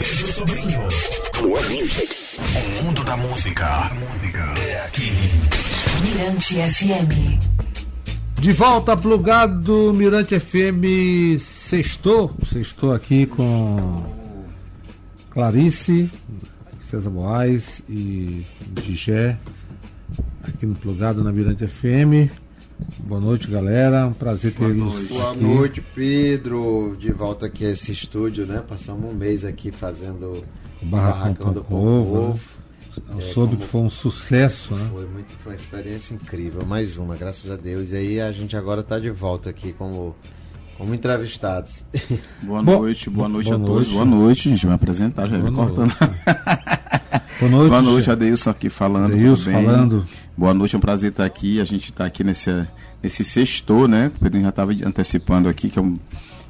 Pedro Sobrinho. O mundo da música é aqui. Mirante FM. De volta plugado Mirante FM sextou, sextou aqui com Clarice, César Moraes e Gigé, aqui no plugado na Mirante FM. Boa noite, galera. Um prazer tê-los. Boa noite, Pedro. De volta aqui a esse estúdio, né? Passamos um mês aqui fazendo o Barracão, do Povo. Né? Eu é, soube que foi um sucesso, né? Foi, muito, foi uma experiência incrível. Mais uma, graças a Deus. E aí a gente agora está de volta aqui como, como entrevistados. Boa noite, boa noite boa a noite. todos. Boa noite, a gente vai apresentar, já boa cortando. boa noite. Boa noite, Adeilson aqui falando. Adeilson falando. Boa noite, é um prazer estar aqui. A gente está aqui nesse, nesse sextor, né? O Pedro já estava antecipando aqui, que é, um,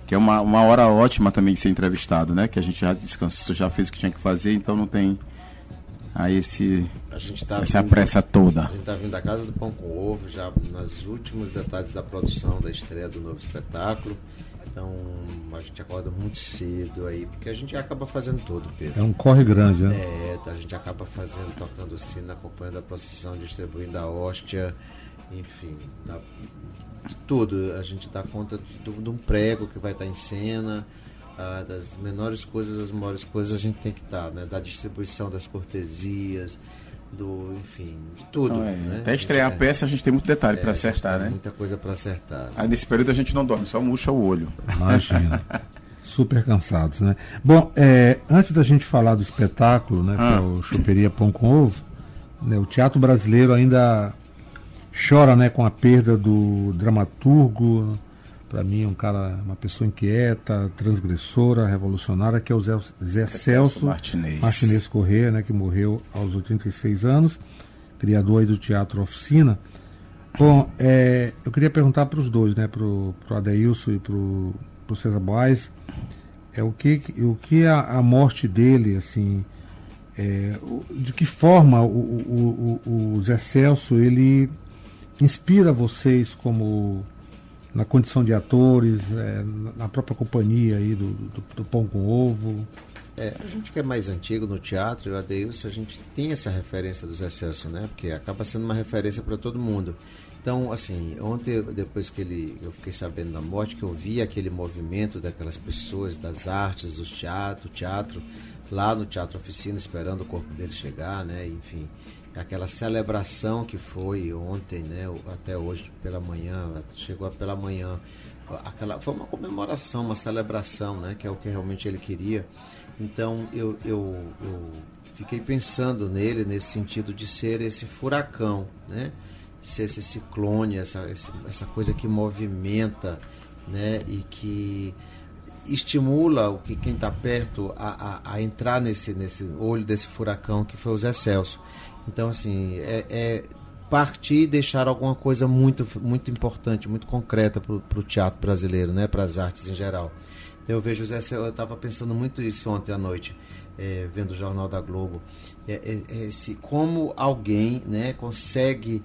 que é uma, uma hora ótima também de ser entrevistado, né? Que a gente já descansou, já fez o que tinha que fazer, então não tem a esse a gente tá essa vindo, pressa toda. A gente está vindo da casa do pão com ovo, já nos últimos detalhes da produção da estreia do novo espetáculo. Então a gente acorda muito cedo aí, porque a gente acaba fazendo tudo, Pedro. É um corre grande, né? É, a gente acaba fazendo, tocando sino, acompanhando a procissão, distribuindo a hóstia, enfim, da, de tudo. A gente dá conta de, de um prego que vai estar em cena ah, das menores coisas às maiores coisas a gente tem que estar, né? Da distribuição das cortesias, do, enfim, de tudo. Então, é, né? Até estrear é, a peça a gente tem muito detalhe é, para acertar, né? Muita coisa para acertar. Aí nesse período a gente não dorme, só murcha o olho. Imagina. Super cansados, né? Bom, é, antes da gente falar do espetáculo, né, ah. que é o Choperia Pão com Ovo, né, o teatro brasileiro ainda chora, né, com a perda do dramaturgo, para mim, um cara, uma pessoa inquieta, transgressora, revolucionária, que é o Zé, Zé Celso Martinez. Martinez Corrêa, né, que morreu aos 86 anos, criador aí do Teatro Oficina. Bom, é, eu queria perguntar para os dois, né, para o Adeilson e para o César Boaz, é, o que, o que a, a morte dele, assim, é, de que forma o, o, o, o Zé Celso, ele inspira vocês como na condição de atores, é, na própria companhia aí do, do, do, Pão com Ovo? É, a gente que é mais antigo no teatro, o Adeilson, a gente tem essa referência dos excessos, né? Porque acaba sendo uma referência para todo mundo. Então, assim, ontem, depois que ele, eu fiquei sabendo da morte, que eu vi aquele movimento daquelas pessoas, das artes, do teatro, teatro, lá no Teatro Oficina, esperando o corpo dele chegar, né? Enfim, aquela celebração que foi ontem, né, até hoje pela manhã, chegou pela manhã, aquela foi uma comemoração, uma celebração, né, que é o que realmente ele queria. Então eu, eu, eu fiquei pensando nele nesse sentido de ser esse furacão, né, ser esse ciclone, essa, essa coisa que movimenta, né, e que estimula o que quem está perto a, a, a, entrar nesse, nesse olho desse furacão que foi o Zé Celso. Então, assim, é, é partir e deixar alguma coisa muito, muito importante, muito concreta para o teatro brasileiro, né? para as artes em geral. Então, eu vejo, Zé, eu estava pensando muito isso ontem à noite, é, vendo o Jornal da Globo. É, é, é se, como alguém né, consegue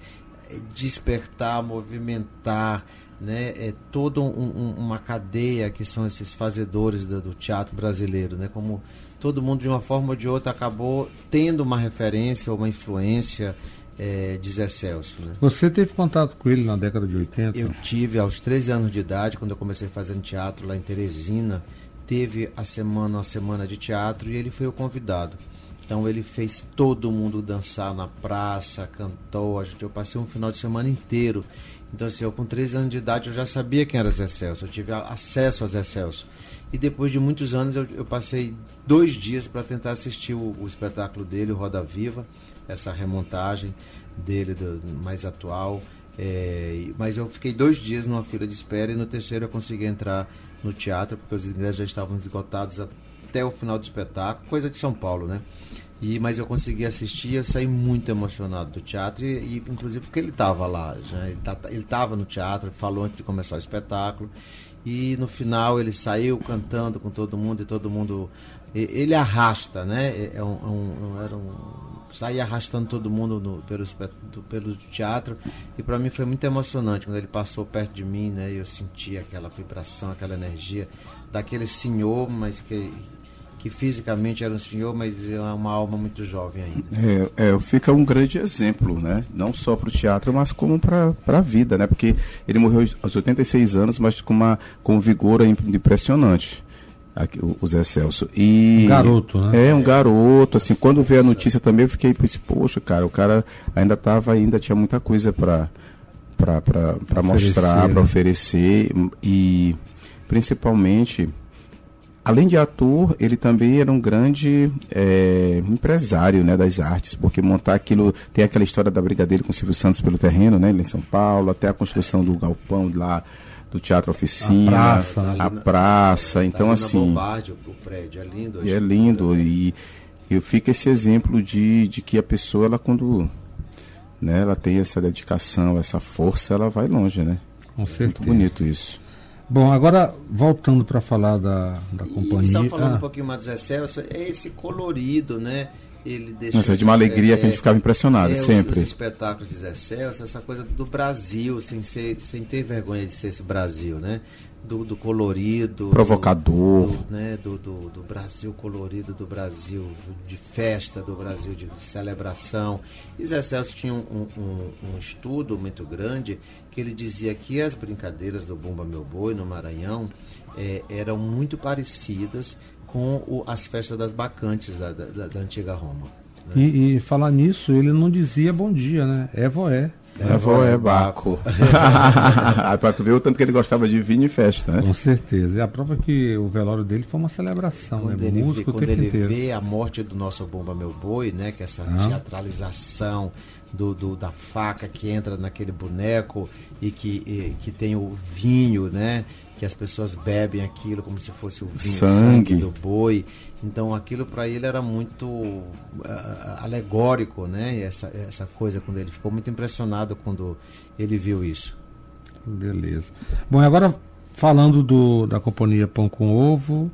é, despertar, movimentar, né, é toda um, um, uma cadeia que são esses fazedores do, do teatro brasileiro, né, como todo mundo de uma forma ou de outra acabou tendo uma referência ou uma influência é, de Zé Celso. Né? Você teve contato com ele na década de 80? Eu tive aos 13 anos de idade, quando eu comecei fazendo teatro lá em Teresina. Teve a semana, uma semana de teatro e ele foi o convidado. Então ele fez todo mundo dançar na praça, cantou. Eu passei um final de semana inteiro. Então, assim, eu com 13 anos de idade eu já sabia quem era Zé Celso, eu tive acesso a Zé Celso. E depois de muitos anos eu, eu passei dois dias para tentar assistir o, o, espetáculo dele, o Roda Viva, essa remontagem dele do, mais atual. É, mas eu fiquei dois dias numa fila de espera e no terceiro eu consegui entrar no teatro, porque os ingressos já estavam esgotados até o final do espetáculo, coisa de São Paulo, né? E, mas eu consegui assistir eu saí muito emocionado do teatro, e, e inclusive porque ele estava lá, já, ele tá, estava no teatro, falou antes de começar o espetáculo, e no final ele saiu cantando com todo mundo e todo mundo. Ele arrasta, né? É, é um, é um, era um, saía arrastando todo mundo no, pelo, pelo teatro e para mim foi muito emocionante quando ele passou perto de mim, né? Eu senti aquela vibração, aquela energia daquele senhor, mas que que fisicamente era um senhor, mas é uma alma muito jovem ainda. É, é, fica um grande exemplo, né? Não só para o teatro, mas como para a vida, né? Porque ele morreu aos 86 anos, mas com, uma, com um vigor impressionante. Aqui, o, Zé Celso. E, um garoto, né? É, um garoto. Assim, quando veio a notícia também, eu fiquei, poxa, cara, o cara ainda tava, ainda tinha muita coisa para para mostrar, para né? oferecer e principalmente além de ator, ele também era um grande é, empresário né, das artes, porque montar aquilo, tem aquela história da briga dele com o Silvio Santos pelo terreno, né, em São Paulo, até a construção do galpão lá do Teatro Oficina, a praça, né? a praça então assim, Bombarde, o prédio é lindo. E é lindo e, e fica esse exemplo de, de que a pessoa ela quando né, ela tem essa dedicação, essa força, ela vai longe, né? Com certeza. Muito bonito isso. Bom, agora voltando para falar da, da companhia. E só falando ah. um pouquinho mais do Zé Celso, é esse colorido, né? Ele deixa. Nossa, é de uma alegria é, que a gente ficava impressionado, é, sempre. Os, os espetáculos de Zé Celso, essa coisa do Brasil, sem, ser, sem ter vergonha de ser esse Brasil, né? Do, do colorido. Provocador. Do, né, do, do, do, Brasil colorido, do Brasil de festa, do Brasil de, celebração. E Zé Celso tinha um, um, um, estudo muito grande que ele dizia que as brincadeiras do Bumba Meu Boi no Maranhão é, eram muito parecidas com o, as festas das bacantes da, da, da antiga Roma. Né? E, e falar nisso, ele não dizia bom dia, né? É voé. É, avó é Baco. para tu ver o tanto que ele gostava de vinho e festa, né? Com certeza. E a prova é que o velório dele foi uma celebração, quando né? Ele Músico vê, quando ele inteiro. vê a morte do nosso Bomba Meu Boi, né? Que é essa ah. teatralização do, do, da faca que entra naquele boneco e que, e, que tem o vinho, né? Que as pessoas bebem aquilo como se fosse o vinho sangue, sangue do boi. Então aquilo para ele era muito uh, alegórico, né? Essa, essa coisa quando ele ficou muito impressionado quando ele viu isso. Beleza. Bom, agora falando do, da companhia Pão com Ovo,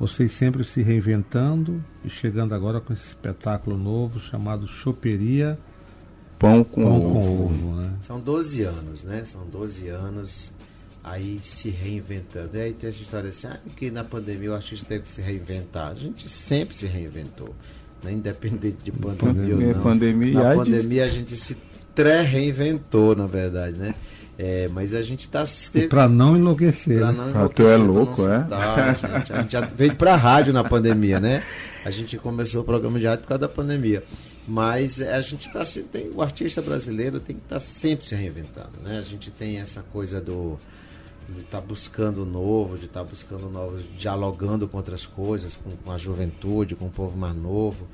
vocês sempre se reinventando e chegando agora com esse espetáculo novo chamado Choperia Pão com Pão Ovo. Com ovo né? São 12 anos, né? São 12 anos aí se reinventando. E aí tem essa história assim, ah, que na pandemia o artista teve que se reinventar. A gente sempre se reinventou, né? independente de pandemia, pandemia ou não. Pandemia, na pandemia a gente se tré-reinventou, na verdade, né? É, mas a gente está para não enlouquecer. Para não enlouquecer. Tu é louco, é? a, gente, a gente já veio para a rádio na pandemia, né? A gente começou o programa de rádio por causa da pandemia. Mas a gente está tem o artista brasileiro tem que estar tá sempre se reinventando, né? A gente tem essa coisa do de estar tá buscando o novo, de estar tá buscando novos, dialogando com outras coisas, com, com, a juventude, com o povo mais novo.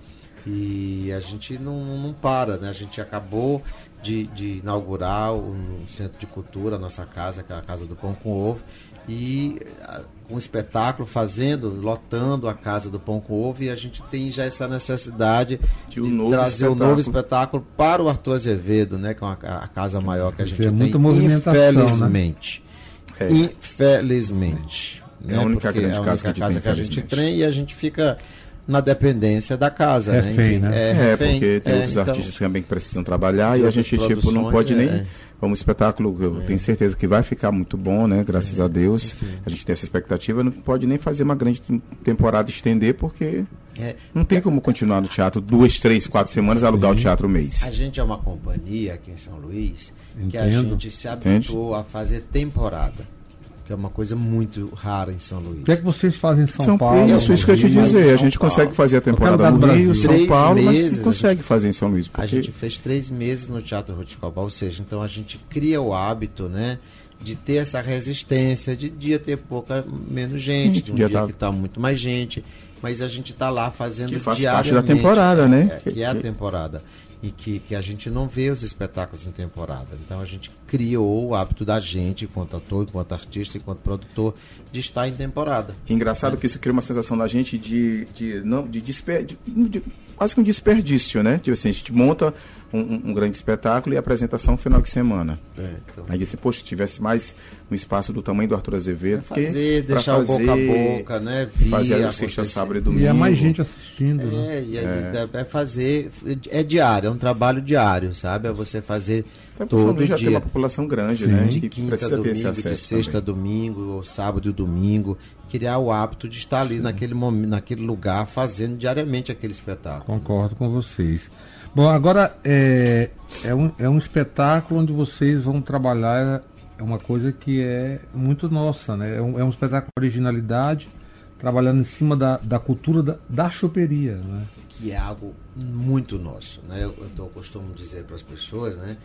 E a gente não, não para, né? A gente acabou de, de inaugurar um centro de cultura, a nossa casa, que é a Casa do Pão com Ovo, e um espetáculo fazendo, lotando a Casa do Pão com Ovo, e a gente tem já essa necessidade de, um de trazer um novo espetáculo para o Arthur Azevedo, né? Que é uma, a casa maior que a gente tem. Muita movimentação, né? infelizmente. Né? É. Infelizmente. É a né? única grande é a casa, única que, casa tem, que a gente tem e a gente fica na dependência da casa, é né? Enfim, né? É, é porque tem é, outros então, artistas também que precisam trabalhar e a gente tipo não pode nem é. como espetáculo, eu é. tenho certeza que vai ficar muito bom, né? Graças a Deus. Enfim. A gente tem essa expectativa, não pode nem fazer uma grande temporada estender porque não tem como continuar no teatro duas, três, quatro semanas alugar Sim. o teatro um mês. A gente é uma companhia aqui em São Luís Entendo. que a gente se habituou Entende? a fazer temporada que é uma coisa muito rara em São Luís. O que é que vocês fazem em São, São Paulo? Isso, isso que eu te dizer. A gente Paulo. consegue fazer a temporada no Rio, São Paulo, meses, mas não consegue gente, fazer em São Luís. Porque... A gente fez três meses no Teatro Ruticobal, ou seja, então a gente cria o hábito, né? De ter essa resistência, de dia ter pouca, menos gente, de um dia, dia tá... que está muito mais gente, mas a gente está lá fazendo que faz parte da temporada, né? É, que é a temporada e que, que a gente não vê os espetáculos em temporada. Então a gente criou o hábito da gente, enquanto ator, enquanto artista, enquanto produtor, de estar em temporada. Engraçado é. que isso cria uma sensação da gente de, de, não, de, desper, de, de quase que um desperdício, né? Tipo assim, a gente monta um, um, grande espetáculo e apresentação no final de semana. É, então. Aí disse, poxa, tivesse mais um espaço do tamanho do Arthur Azevedo. É fazer, deixar fazer, o boca a boca, né? Via, fazer a sexta, sábado e domingo. E é mais gente assistindo. Né? É, né? é, é. é fazer, é diário, um trabalho diário, sabe? É você fazer Até São todo Luís já dia. tem uma população grande, Sim. né? de que quinta precisa a ter esse domingo, de sexta também. domingo, ou sábado e domingo, criar o hábito de estar ali naquele momento, naquele lugar, fazendo diariamente aquele espetáculo. Concordo com vocês. Bom, agora é, é, um, é um espetáculo onde vocês vão trabalhar é uma coisa que é muito nossa, né? É um, é um espetáculo de originalidade, trabalhando em cima da, da cultura da, da choperia, né? que é algo muito nosso, né? Eu, eu costumo dizer para as pessoas, né,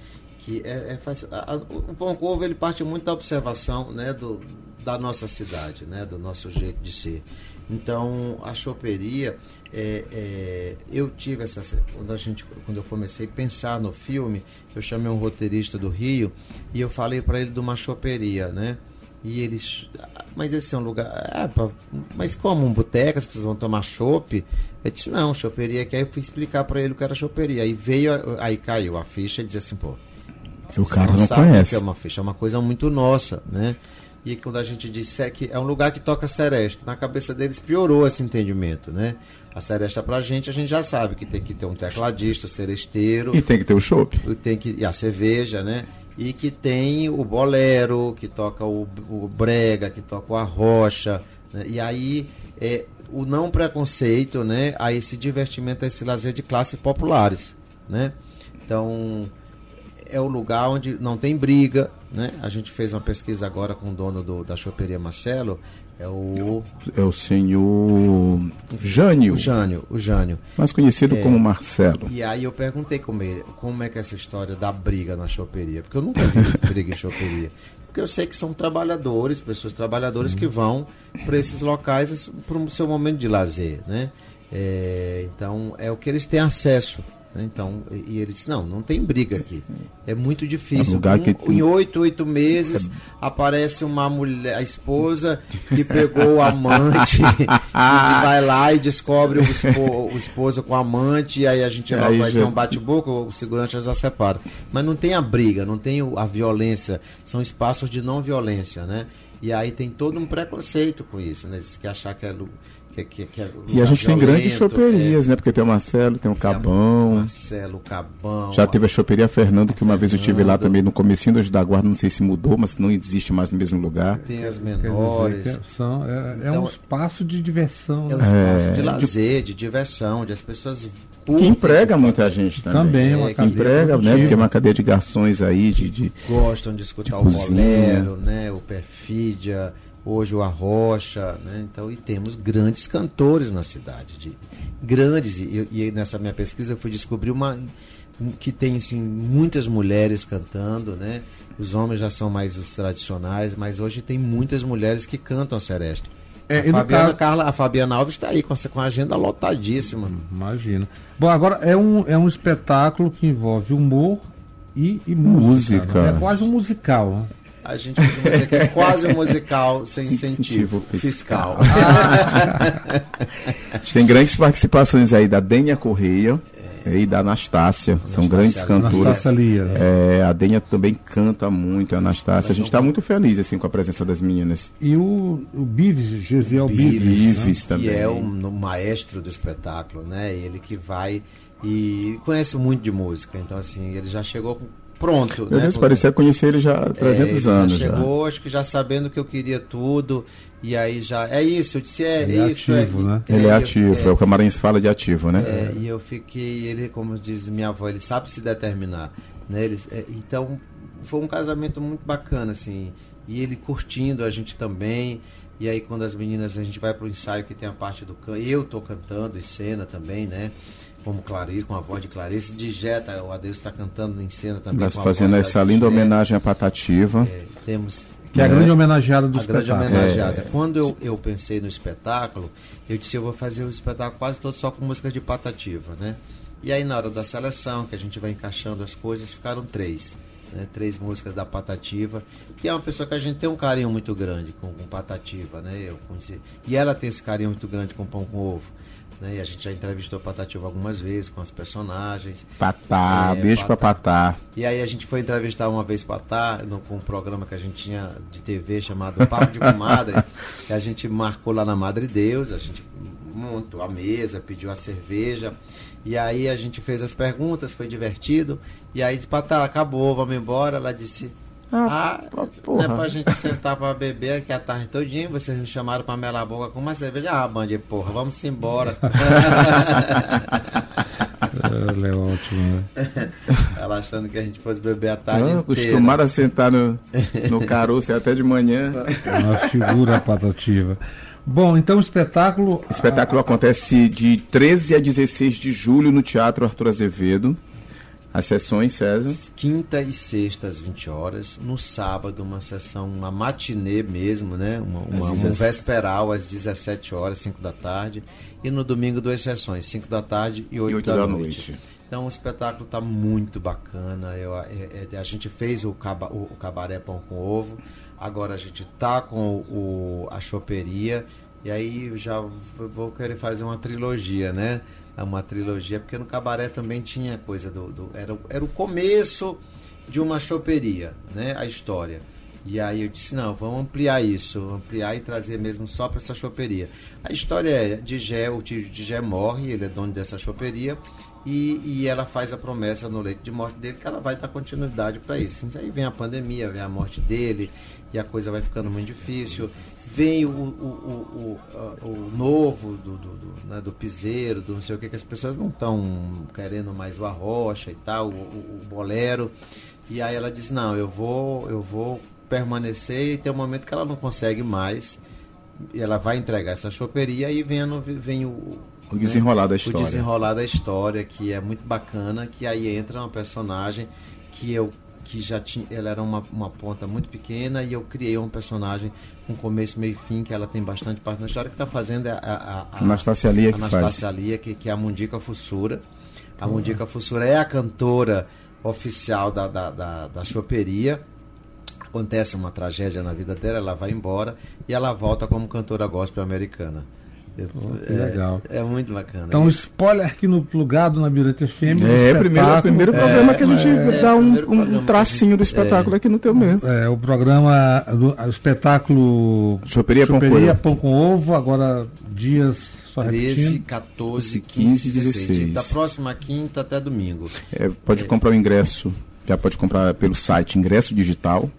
que é, é a- a- o pão com ele parte muito da observação, né, do, da nossa cidade, né, do nosso jeito de ser. Então a choperia, é, é, eu tive essa quando a gente quando eu comecei a pensar no filme, eu chamei um roteirista do Rio e eu falei para ele de uma choperia, né? E eles. "Ah, Mas esse é um lugar. Ah, pá, mas como? Um boteco, as pessoas vão tomar chopp? Eu disse, não, choperia. Que aí eu fui explicar pra ele o que era choperia. Aí veio, aí caiu a ficha e disse assim, pô. O cara não conhece. que é uma ficha, é uma coisa muito nossa, né? E quando a gente disse é que é um lugar que toca seresta, na cabeça deles piorou esse entendimento, né? A seresta pra gente, a gente já sabe que tem que ter um tecladista, seresteiro, E tem que ter o chopp. tem que e a cerveja, né? E que tem o bolero, que toca o, o brega, que toca o arrocha, né? e aí é, o não preconceito, né? A esse divertimento, a esse lazer de classes populares, né? Então é o lugar onde não tem briga, né? A gente fez uma pesquisa agora com o dono do- da choperia Marcelo, é o, É o senhor Jânio, o Jânio, o Jânio. mais conhecido como Marcelo. E aí eu perguntei como, ele, como é que é essa história da briga na choperia, porque eu nunca vi briga em choperia. Porque eu sei que são trabalhadores, pessoas trabalhadoras que vão para esses locais para o seu momento de lazer, né? É, então é o que eles têm acesso. Então, e, ele disse, não, não tem briga aqui. É muito difícil. É um lugar Um- que tem- Em oito, oito meses aparece uma mulher, a esposa que pegou o amante e vai lá e descobre o, espo- o esposo com o amante, e aí a gente logo vai já- ter um bate-boca, o segurança já separa. Mas não tem a briga, não tem a violência, são espaços de não violência, né? E aí tem todo um preconceito com isso, né? Que achar que é, que, que, que é E a gente tem grandes violento, choperias, né? Porque tem o Marcelo, tem o é, Cabão. Marcelo, Cabão. Já teve a choperia Fernando, que uma vez eu estive lá Fernando. também no comecinho do da Guarda, não sei se mudou, mas não existe mais no mesmo lugar. Tem as menores. é- são, é, é Então, um espaço de diversão. É um né? espaço É, de de- lazer, de diversão, onde as pessoas Que emprega muita gente também. Também é uma É, que cadeia Emprega, né? Porque é uma cadeia de garçons aí, de, de- gostam de escutar De o cozinha. bolero, né, o perfídia, hoje o arrocha, né? Então, e temos grandes cantores na cidade, de grandes e, e nessa minha pesquisa eu fui descobrir uma um- que tem assim muitas mulheres cantando, né? Os homens já são mais os tradicionais, mas hoje tem muitas mulheres que cantam a seresta. É, a, Fabiana caso- Carla, a Fabiana Alves está aí com, essa- com a agenda lotadíssima. Imagina. Bom, agora é um, é um espetáculo que envolve humor e, e música. Música. né? É quase um musical. Né? A gente costuma dizer que é quase um musical sem incentivo fiscal. A gente tem grandes participações aí da Dênia Correia e da Anastácia. São grandes cantoras. Anastácia Lia, né? É, a Dênia também canta muito, a Anastácia. A gente está muito feliz assim, com a presença das meninas. E o, o Bives, Gesiel Bives. Bives né? também. que é o, maestro do espetáculo, né? Ele que vai e conhece muito de música. Então, assim, ele já chegou com- pronto. Meu né? Deus, parecia conhecer ele já há É, 300 ele anos. Já Já chegou, acho que já sabendo que eu queria tudo. E aí já. É isso, eu disse, é, Ele é isso. ativo, né? Ele é eu- ativo, é, o Camarins fala de ativo, né? É, e eu fiquei, ele, como diz minha avó, ele sabe se determinar. Né? Ele, é, então, foi um casamento muito bacana, assim. E ele curtindo a gente também. E aí, quando as meninas, a gente vai pro ensaio que tem a parte do canto. Eu tô cantando em cena também, né? Como Clarice, com a voz de Clarice. Digeta, o Adeus está cantando em cena também. Nós com a fazendo essa linda Digeta. homenagem à Patativa. É, temos Que é a É. grande homenageada do a grande espetáculo. homenageada. Quando eu, eu pensei no espetáculo, eu disse eu vou fazer o espetáculo quase todo só com músicas de patativa, né? E aí na hora da seleção, que a gente vai encaixando as coisas, ficaram três. Né? Três músicas da Patativa, que é uma pessoa que a gente tem um carinho muito grande com, com Patativa, né? Eu conheci. E ela tem esse carinho muito grande com Pão com Ovo. Né? E a gente já entrevistou Patativa algumas vezes com as personagens. Patá, É, beijo pra Patá. Patá. E aí a gente foi entrevistar uma vez Patá, no, com um programa que a gente tinha de TV chamado Papo de Comadre, que a gente marcou lá na Madre Deus, a gente, montou a mesa, pediu a cerveja. E aí a gente fez as perguntas, foi divertido. E aí disse, tá, acabou, vamos embora. Ela disse, ah, ah não é pra gente sentar pra beber aqui a tarde todinha, vocês me chamaram pra melar a boca com uma cerveja. Ah, bande, porra, vamos embora. Ela é ótimo, né? Ela achando que a gente fosse beber a tarde ah, Acostumada a sentar no, no caroço até de manhã. É uma figura patativa. Bom, então o espetáculo... O espetáculo a... acontece de 13 a 16 de julho no Teatro Arthur Azevedo. As sessões, César? Quinta e sexta às 20 horas. No sábado, uma sessão, uma matinê mesmo, né? Uma, uma, um vesperal às 17 horas, 5 da tarde. E no domingo, duas sessões, 5 da tarde e 8, e 8 da, da noite. noite. Então o espetáculo está muito bacana. Eu, é, é, a gente fez o, caba, o, o, cabaré pão com ovo. Agora a gente tá com o, a choperia. E aí já vou querer fazer uma trilogia, né? Uma trilogia, porque no cabaré também tinha coisa do. do era, era o começo de uma choperia, né? A história. E aí eu disse, não, vamos ampliar isso, ampliar e trazer mesmo só para essa choperia. A história é de Gé, o tio de Gé morre, ele é dono dessa choperia, e, e ela faz a promessa no leito de morte dele que ela vai dar continuidade para isso. Aí vem a pandemia, vem a morte dele, e a coisa vai ficando muito difícil. Vem o, o, o, o, novo do, do, do, né, do piseiro, do não sei o que, que as pessoas não estão querendo mais o arrocha e tal, o bolero. E aí ela diz, não, eu vou, eu vou permanecer e tem um momento que ela não consegue mais. E ela vai entregar essa choperia e vem, vem o, o desenrolar né, da história. O desenrolar da história, que é muito bacana, que aí entra uma personagem que eu que já tinha, ela era uma, uma ponta muito pequena e eu criei um personagem com começo, meio e fim, que ela tem bastante parte na história, que está fazendo é a, a, a, Anastácia Lia, que Anastácia Lia, que, que é a Mundica Fussura. A uhum. Mundica Fussura é a cantora oficial da, da, da, da choperia, acontece uma tragédia na vida dela, ela vai embora e ela volta como cantora gospel americana. Oh, é, legal. É muito bacana. Então, spoiler aqui no plugado na Mirante FM. É, primeiro, primeiro programa é, que a gente é, dá um, um tracinho do espetáculo aqui no teu mesmo. É, o programa, do, o espetáculo Choperia, Choperia Pão, Pão com Ovo, agora dias 13, 14, 15 e 16. Da próxima quinta até domingo. É, pode é. comprar o ingresso, já pode comprar pelo site Ingresso Digital.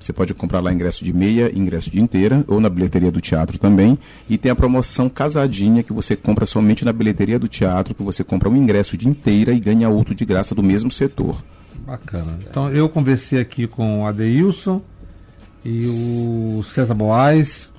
Você pode comprar lá ingresso de meia, ingresso de inteira, ou na bilheteria do teatro também. E tem a promoção casadinha que você compra somente na bilheteria do teatro, que você compra um ingresso de inteira e ganha outro de graça do mesmo setor. Bacana. Então eu conversei aqui com o Adeilson e o César Boaz,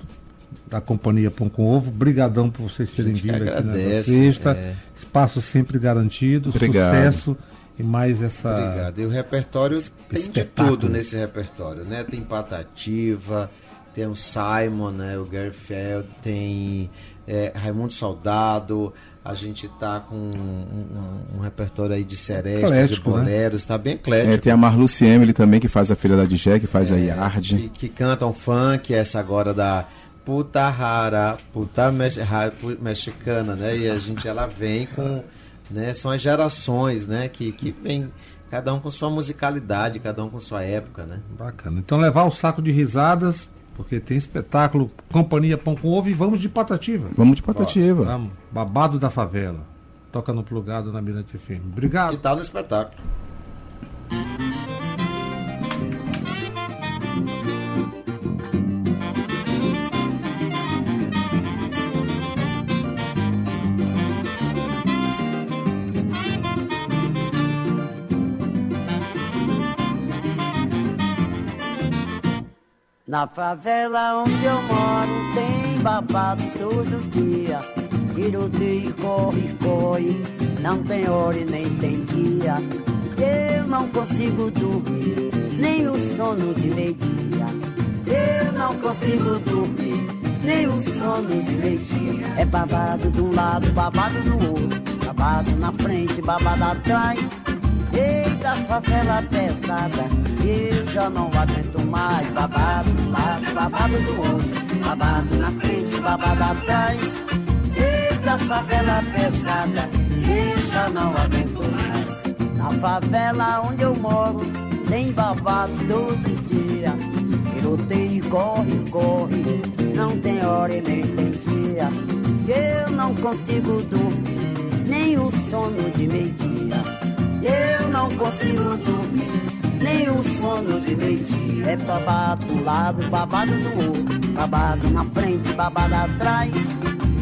da companhia Pão com Ovo. Brigadão por vocês terem vindo aqui nessa sexta. É. Espaço sempre garantido. Obrigado. Sucesso e mais essa. Obrigado. E o repertório tem de tudo nesse repertório, né? Tem Patativa, tem o Simon, né? O Gary Feld, tem é, Raimundo Soldado. A gente tá com um, um, um repertório aí de serestas, de né? boleros, né? tá bem eclético. É, tem a Marluce Emily também, que faz a filha da DJ, que faz é, a Yard. Que, que cantam funk, essa agora da puta rara, puta mexicana, né? E a gente, ela vem com né? São as gerações, né? Que, que vem cada um com sua musicalidade, cada um com sua época, né? Bacana. Então levar o saco de risadas, porque tem espetáculo, companhia Pão com Ovo e vamos de Patativa. Vamos de Patativa. Ó, vamos. Babado da Favela. Toca no plugado na Mirante FM. Obrigado. Que tal no espetáculo? Na favela onde eu moro tem babado todo dia. Tiroteio, corre, corre, não tem hora e nem tem dia. Eu não consigo dormir, nem o sono de meio-dia. Eu não consigo dormir, nem o sono de meio-dia. É babado de um lado, babado do outro, babado na frente, babado atrás. Eita, favela pesada, eu já não aguento mais. Babado do lado, babado do outro, babado na frente, babado atrás. Eita, favela pesada, eu já não aguento mais. Na favela onde eu moro, tem babado todo dia. Tiroteio, corre, corre, não tem hora e nem tem dia. Eu não consigo dormir, nem o sono de meio-dia. Eu não consigo dormir, nem o sono de meio-dia. É babado do lado, babado do outro, babado na frente, babado atrás.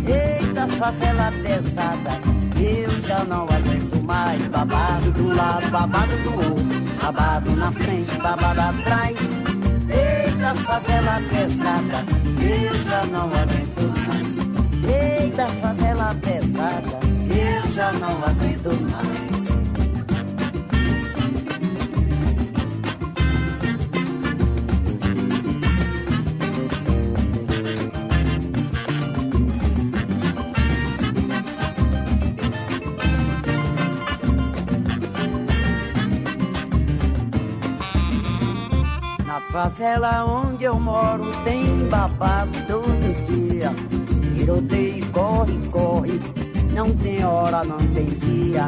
Eita, favela pesada, eu já não aguento mais. Babado do lado, babado do outro, babado na frente, babado atrás. Eita, favela pesada, eu já não aguento mais. Eita, favela pesada, eu já não aguento mais. Favela onde eu moro tem babado todo dia. Tiroteio, corre, corre, não tem hora, não tem dia.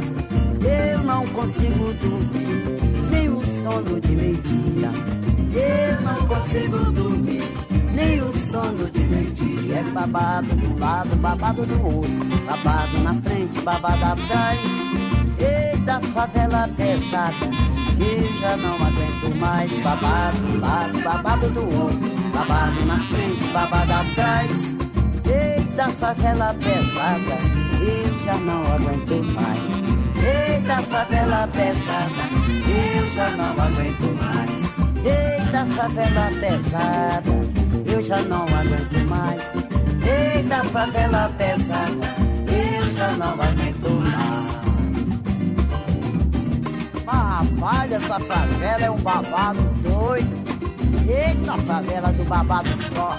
Eu não consigo dormir, nem o sono de meio-dia. Eu não consigo dormir, nem o sono de meio-dia. É babado do lado, babado do outro, babado na frente, babado atrás. Eita, favela pesada, eu já não aguento mais. Babado do lado, babado do outro, babado na frente, babado atrás. Eita, favela pesada, eu já não aguento mais. Eita, favela pesada, eu já não aguento mais. Eita, favela pesada, eu já não aguento mais. Eita, favela pesada, eu já não aguento mais. Mas rapaz, essa favela é um babado doido. Eita, favela do babado só.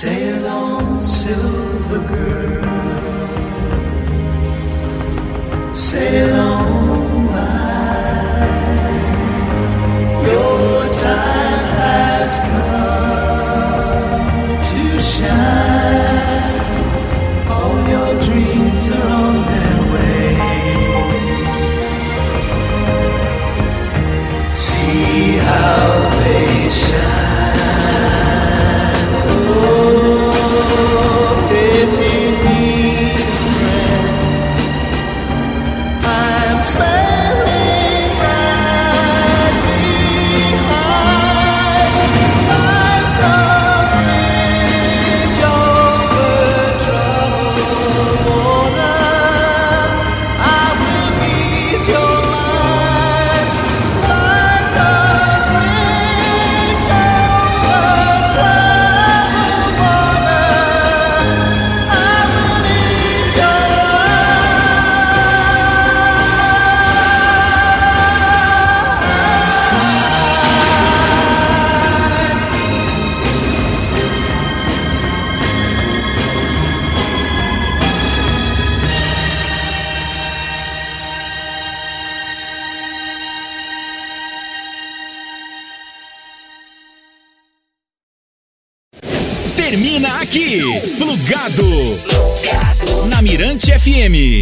Sail on, silver girl. Sail FM.